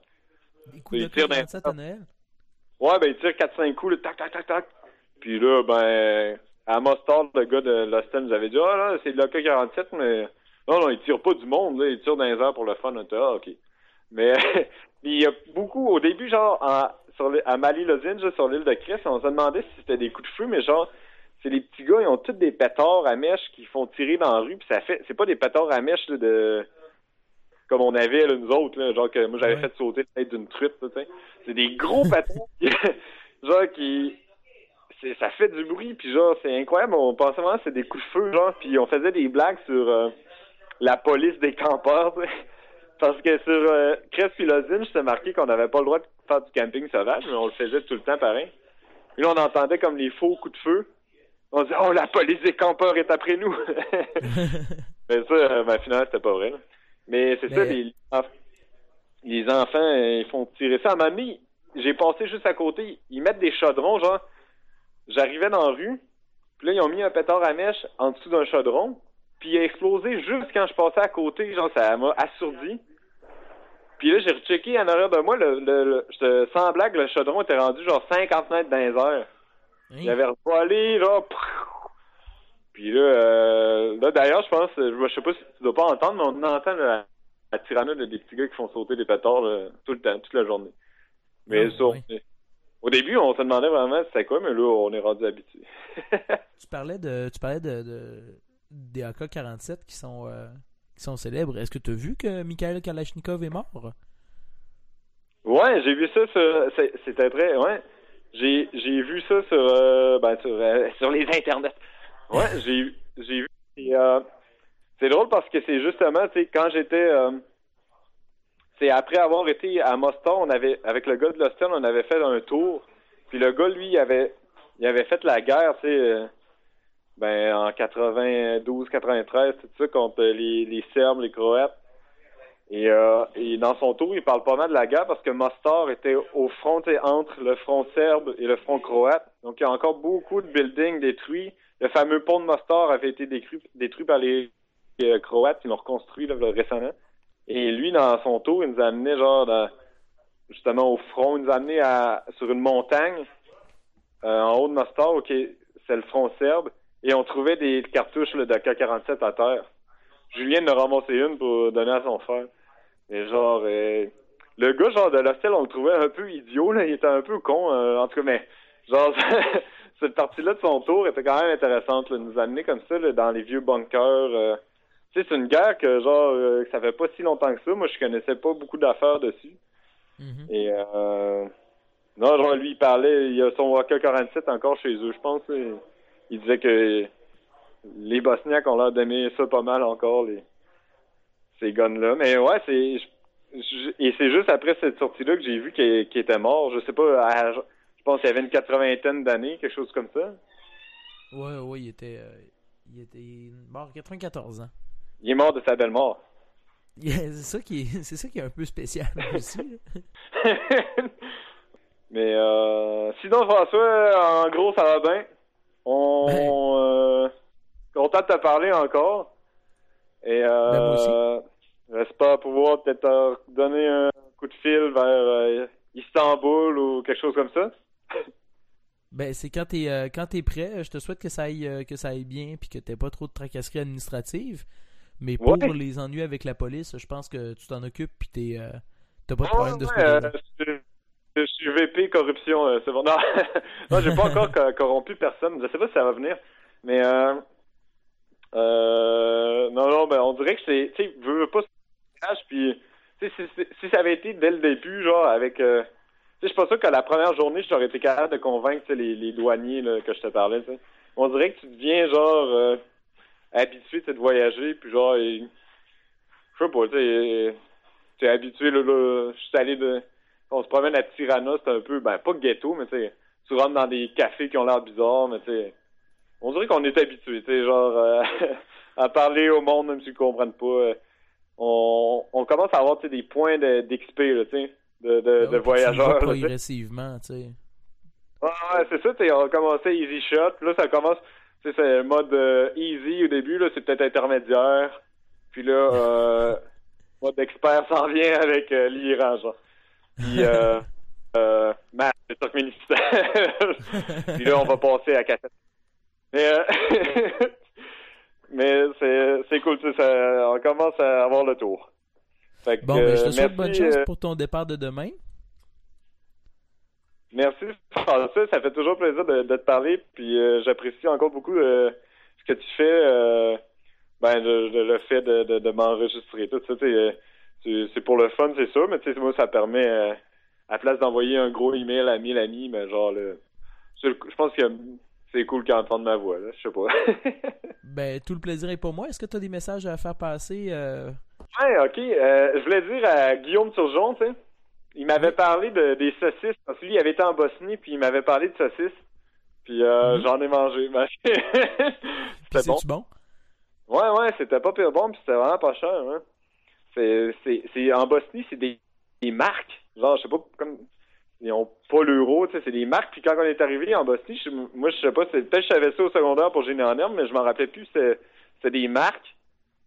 Des coups de K-47 à Noël? Ouais, ben il tire 4-5 coups, le tac, tac, tac, tac. Puis là, ben, à Mustard, le gars de Losten nous avait dit, ah là, c'est le K-47, mais non, non, il tire pas du monde, là. Il tire dans les airs pour le fun. Ah, OK. Mais [laughs] il y a beaucoup, au début, genre, sur à Mali Lozine, sur l'île de Chris, on se demandait si c'était des coups de feu, mais genre, c'est les petits gars, ils ont tous des pétards à mèche qui font tirer dans la rue, puis ça fait, c'est pas des pétards à mèche, de, comme on avait, là, nous autres, là, genre que moi, j'avais fait sauter la tête d'une truite, tu sais. C'est des gros [laughs] pétards, [laughs] genre, qui, ça fait du bruit, puis genre, c'est incroyable, on pensait vraiment que c'était des coups de feu, genre, puis on faisait des blagues sur, euh, la police des campeurs. Parce que sur euh, Crest je s'est marqué qu'on n'avait pas le droit de faire du camping sauvage, mais on le faisait tout le temps pareil. Et là, on entendait comme les faux coups de feu. On disait Oh, la police des campeurs est après nous! [laughs] mais ça, euh, ben, finalement, c'était pas vrai. Mais c'est ça, les, les enfants, euh, ils font tirer ça. À moment j'ai passé juste à côté. Ils mettent des chaudrons, genre. J'arrivais dans la rue, puis là, ils ont mis un pétard à mèche en dessous d'un chaudron. Puis il a explosé juste quand je passais à côté, genre ça m'a assourdi. Puis là, j'ai rechecké en arrière de moi, le, le, le, sans blague, le chaudron était rendu genre 50 mètres dans les airs. Il avait revolé, là. Puis là, euh, là d'ailleurs, je pense, je, sais pas si tu dois pas entendre, mais on entend la, la tyrannie des petits gars qui font sauter des pétards tout le temps, toute la journée. Mais ça, au début, on se demandait vraiment c'était quoi, mais là, on est rendu habitué. [laughs] tu parlais de, tu parlais de, de des AK-47 qui sont, euh, qui sont célèbres. Est-ce que tu as vu que Mikhail Kalachnikov est mort? Ouais, j'ai vu ça sur. C'était très. Ouais. J'ai, vu ça sur, euh, ben, sur, euh, [laughs] sur les internets. Ouais, j'ai, j'ai vu. c'est drôle parce que c'est justement, tu sais, quand j'étais. c'est après avoir été à Mostar, on avait, avec le gars de Loston, on avait fait un tour. Puis le gars, lui, avait, il avait fait la guerre, tu sais ben en 92, 93, tout ça contre les, les Serbes, les Croates. Et, euh, et dans son tour, il parle pas mal de la guerre parce que Mostar était au front entre le front serbe et le front croate. Donc il y a encore beaucoup de buildings détruits. Le fameux pont de Mostar avait été détruit, détruit par les, euh, Croates, ils l'ont reconstruit là, récemment. Et lui, dans son tour, il nous a amené genre justement au front, il nous a amené à, sur une montagne euh, en haut de Mostar, ok, c'est le front serbe. Et on trouvait des cartouches de K-47 à terre. Julien en a ramassé une pour donner à son frère. Et genre, euh, le gars genre de l'hostel, on le trouvait un peu idiot, là. Il était un peu con, euh, en tout cas, mais genre, [laughs] cette partie-là de son tour était quand même intéressante, là, nous amener comme ça dans les vieux bunkers. Euh. Tu sais, c'est une guerre que genre, que ça fait pas si longtemps que ça. Moi, je connaissais pas beaucoup d'affaires dessus. Mm-hmm. Et euh, non, genre, lui, il parlait, il y a son AK-47 encore chez eux, je pense il disait que les Bosniaques ont l'air d'aimer ça pas mal encore, les, ces guns-là. Mais ouais, c'est. et c'est juste après cette sortie-là que j'ai vu qu'il était mort. Je sais pas, je pense qu'il avait une quatre-vingtaine d'années, quelque chose comme ça. Ouais, ouais, il était, euh, il était mort à 94 ans. Il est mort de sa belle mort. [laughs] c'est ça qui est, c'est ça qui est un peu spécial [laughs] aussi. Mais euh, sinon, François, en gros, ça va bien? On, ben... euh, content de te parler encore. Et euh, ben j'espère pouvoir peut-être donner un coup de fil vers euh, Istanbul ou quelque chose comme ça. Ben, c'est quand t'es euh, quand es prêt, je te souhaite que ça aille que ça aille bien puis que t'aies pas trop de tracasseries administratives. Mais pour les ennuis avec la police, je pense que tu t'en occupes puis t'es euh, t'as pas de problème de ce côté je, suis VP corruption, c'est bon. Non, [laughs] non j'ai pas encore corrompu personne. Je sais pas si ça va venir, mais non non, ben on dirait que c'est, tu sais, veux pas puis si, si, ça avait été dès le début, genre avec je suis pas sûr que la première journée, je t'aurais été capable de convaincre les, les douaniers là, que je te parlais. On dirait que tu deviens genre euh, habitué de voyager, puis genre, je sais pas, tu es habitué, là, je suis allé de... On se promène à Tirana, c'est un peu, ben pas ghetto, mais tu tu rentres dans des cafés qui ont l'air bizarres, mais tu sais, on dirait qu'on est habitué, tu sais, genre, euh, [laughs] à parler au monde, même s'ils comprennent pas. Euh, on, on commence à avoir, des points d'XP, là, tu sais de, de, de voyageurs. progressivement, tu sais. ouais, c'est ça, on a commencé easy shot, là ça commence, c'est le mode euh, easy au début, là c'est peut-être intermédiaire, puis là, euh, [laughs] mode expert s'en vient avec l'Iran, genre. Puis, euh, euh, match de [laughs] puis là, on va passer à cassette. Mais, euh, [laughs] mais c'est, cool, ça, on commence à avoir le tour bon, ben, je te souhaite bonne chance euh, pour ton départ de demain. Merci, François. Ça fait toujours plaisir de, te parler. Puis euh, j'apprécie encore beaucoup euh, ce que tu fais. ben, le, fait de, m'enregistrer. Tout ça, c'est pour le fun, c'est sûr. Mais tu sais, moi, ça permet, à place d'envoyer un gros email à mille amis, mais genre, le, je pense que c'est cool qu'ils entendent ma voix. Là. Je sais pas. [laughs] ben, tout le plaisir est pour moi. Est-ce que tu as des messages à faire passer Ouais, ok. Euh, je voulais dire à Guillaume Turgeon, tu sais, il m'avait parlé de, des saucisses. Parce que lui, il avait été en Bosnie, puis il m'avait parlé de saucisses. Puis euh, mhm. j'en ai mangé. [laughs] c'était bon. bon? Ouais, ouais, c'était pas pire bon, puis c'était vraiment pas cher. Hein. C'est, en Bosnie, c'est des, des marques. Genre, je sais pas, comme ils ont pas l'euro, tu sais, c'est des marques. Puis quand on est arrivé en Bosnie, moi, je sais pas, peut-être je savais ça au secondaire pour génie en herbe, mais je m'en rappelais plus. C'est, des marques.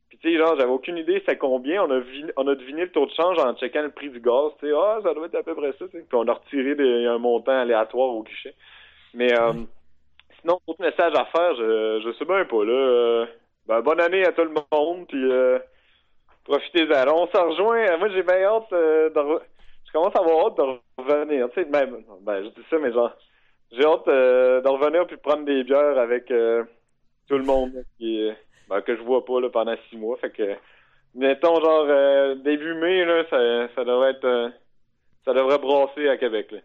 Puis tu sais, genre, j'avais aucune idée c'est combien. On a, on a deviné le taux de change en checkant le prix du gaz. Tu sais, ah, ça doit être à peu près ça. Puis on a retiré des, un montant aléatoire au guichet. Mais euh, sinon, autre message à faire, je, je sais bien pas. là. Euh, ben, bonne année à tout le monde. Puis euh, profitez-en. On s'en rejoint. Moi, j'ai bien hâte euh, de... Je commence à avoir hâte de revenir. Tu sais, même, ben, je dis ça, mais genre, j'ai hâte de revenir puis prendre des bières avec tout le monde. Qui, ben, que je vois pas là, pendant six mois. Fait que mettons genre euh, début mai, là, ça, ça devrait être euh, ça devrait brasser à Québec. Là.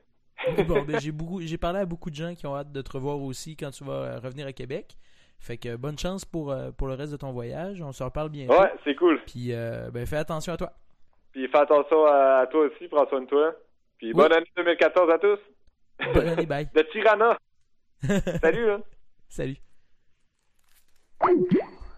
bon, ben, j'ai j'ai parlé à beaucoup de gens qui ont hâte de te revoir aussi quand tu vas euh, revenir à Québec. Fait que bonne chance pour, pour le reste de ton voyage. On se reparle bientôt. Ouais, c'est cool. Puis ben fais attention à toi. Puis fais attention à, toi aussi, prends soin de toi. Puis bonne année 2014 à tous. Bonne année, bye. [laughs] de Tirana. [laughs] Salut, hein. Salut.